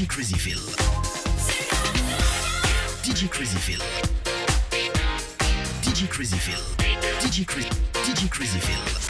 DJ Crazy Phil. DJ Crazy Phil. DJ Crazy Phil. DJ Crazy DJ Crazy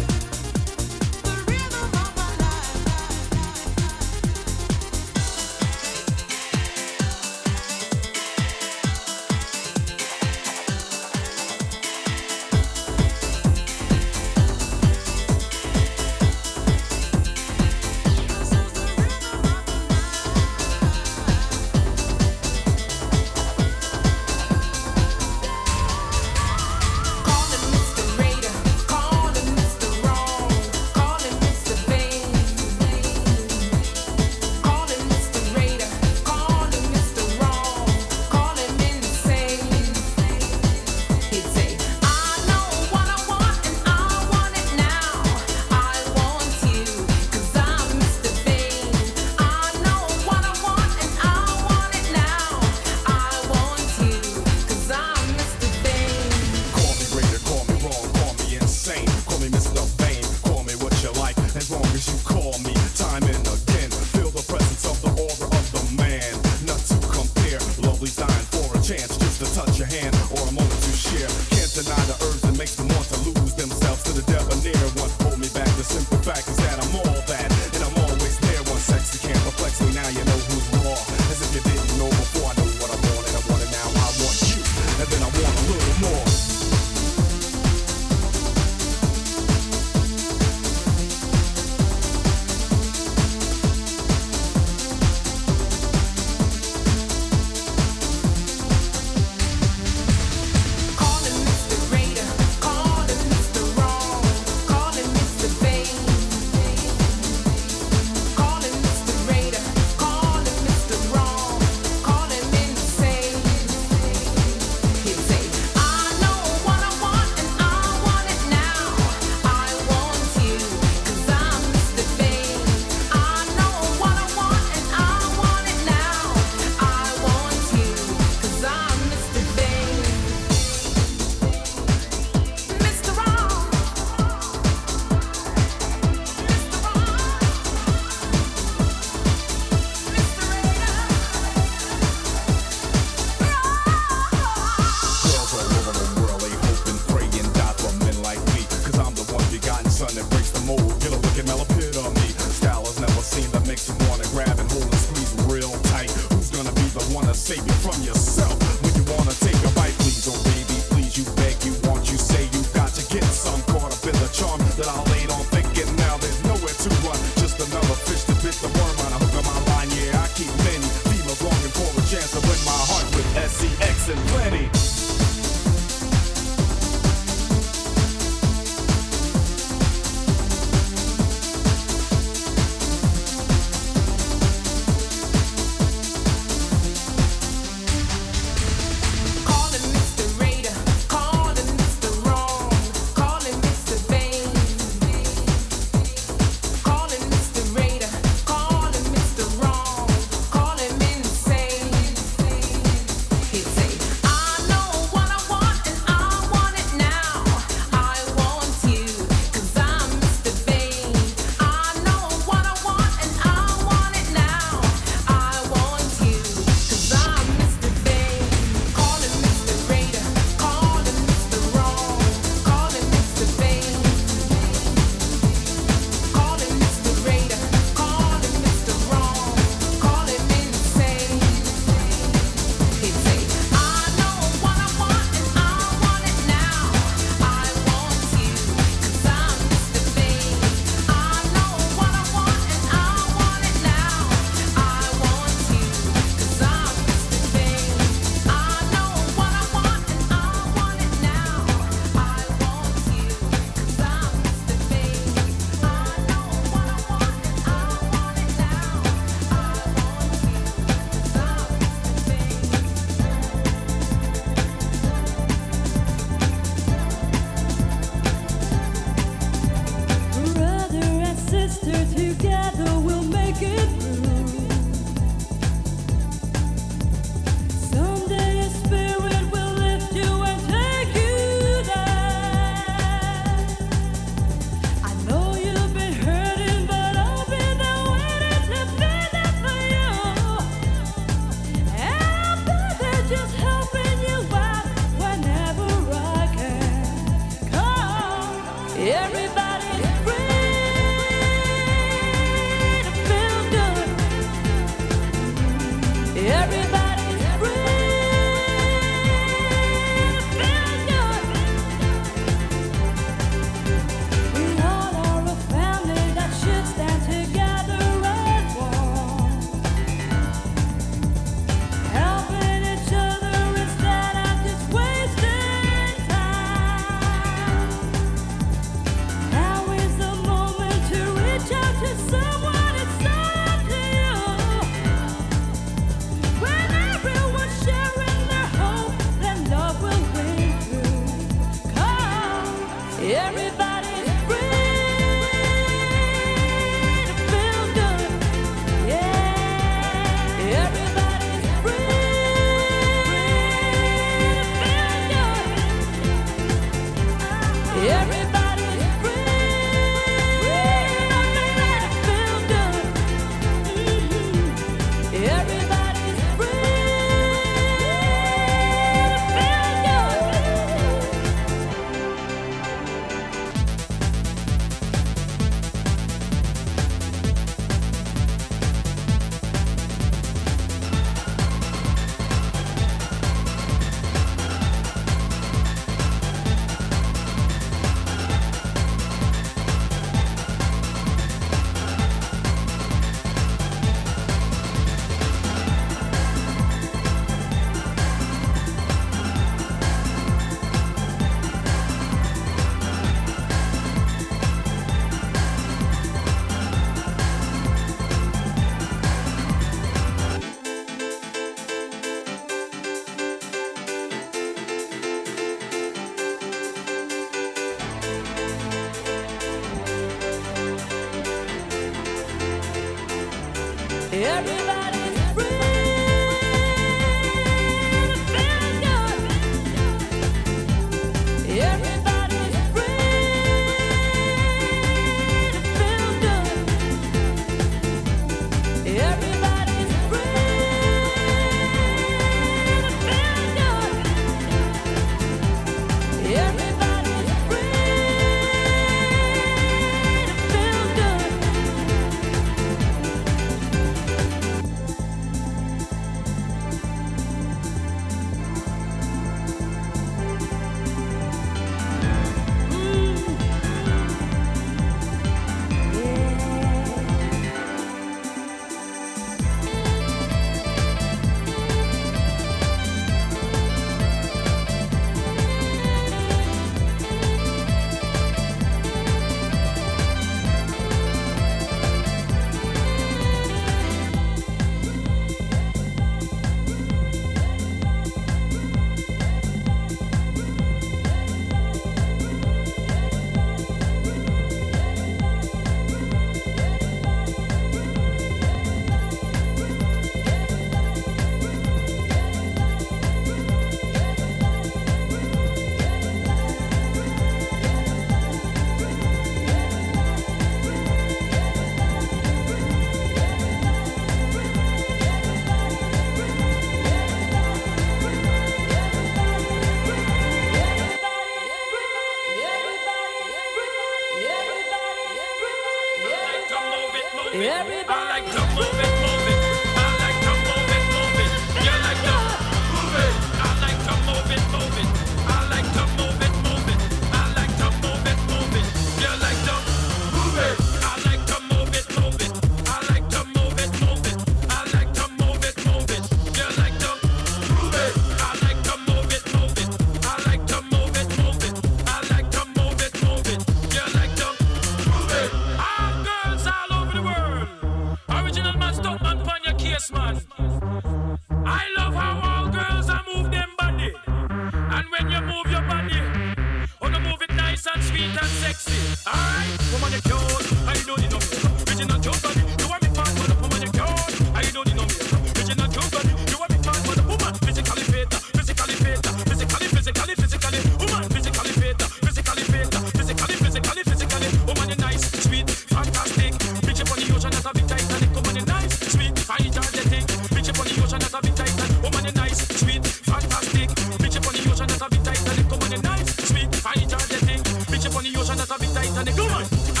and the woman.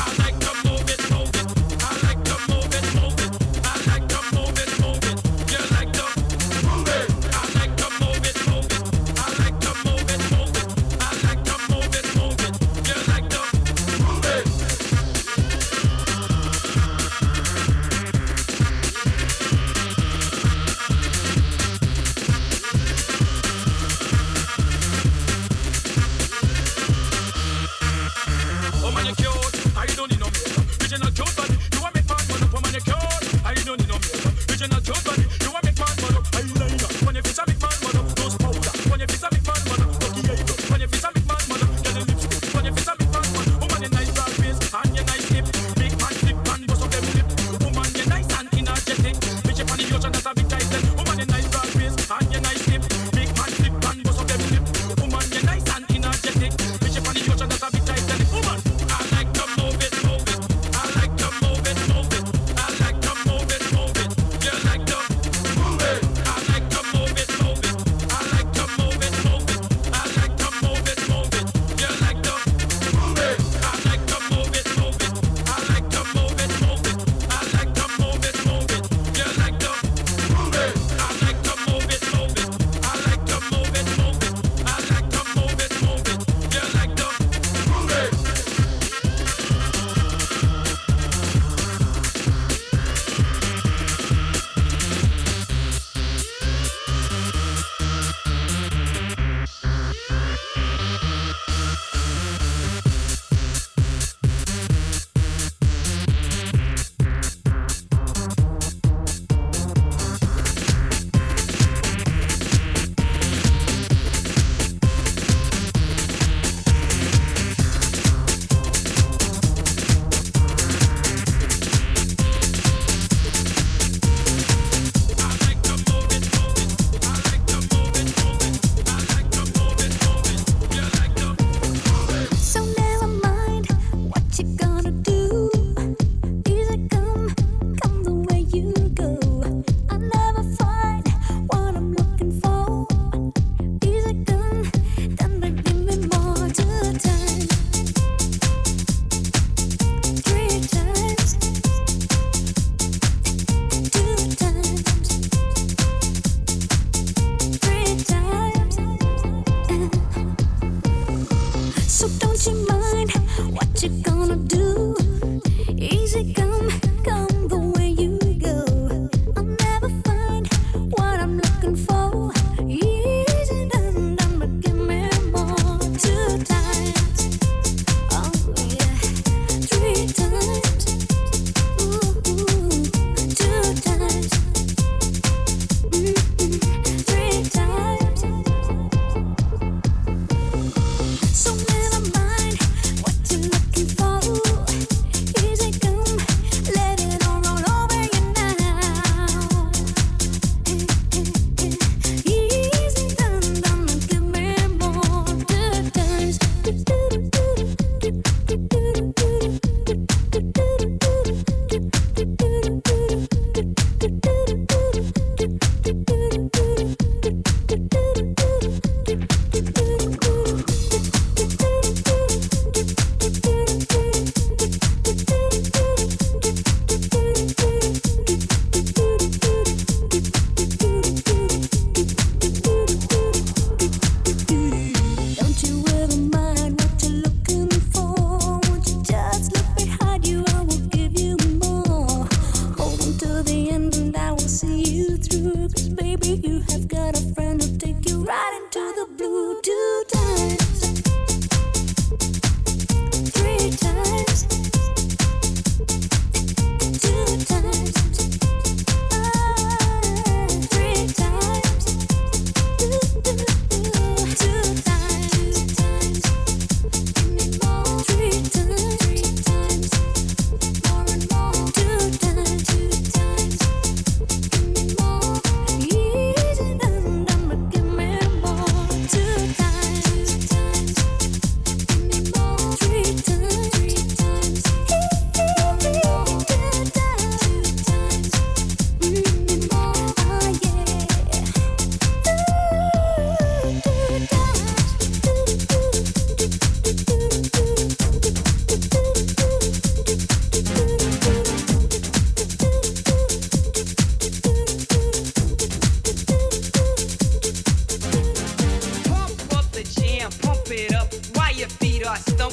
Pump up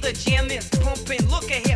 the jam, is it Look while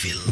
Crazy Phil.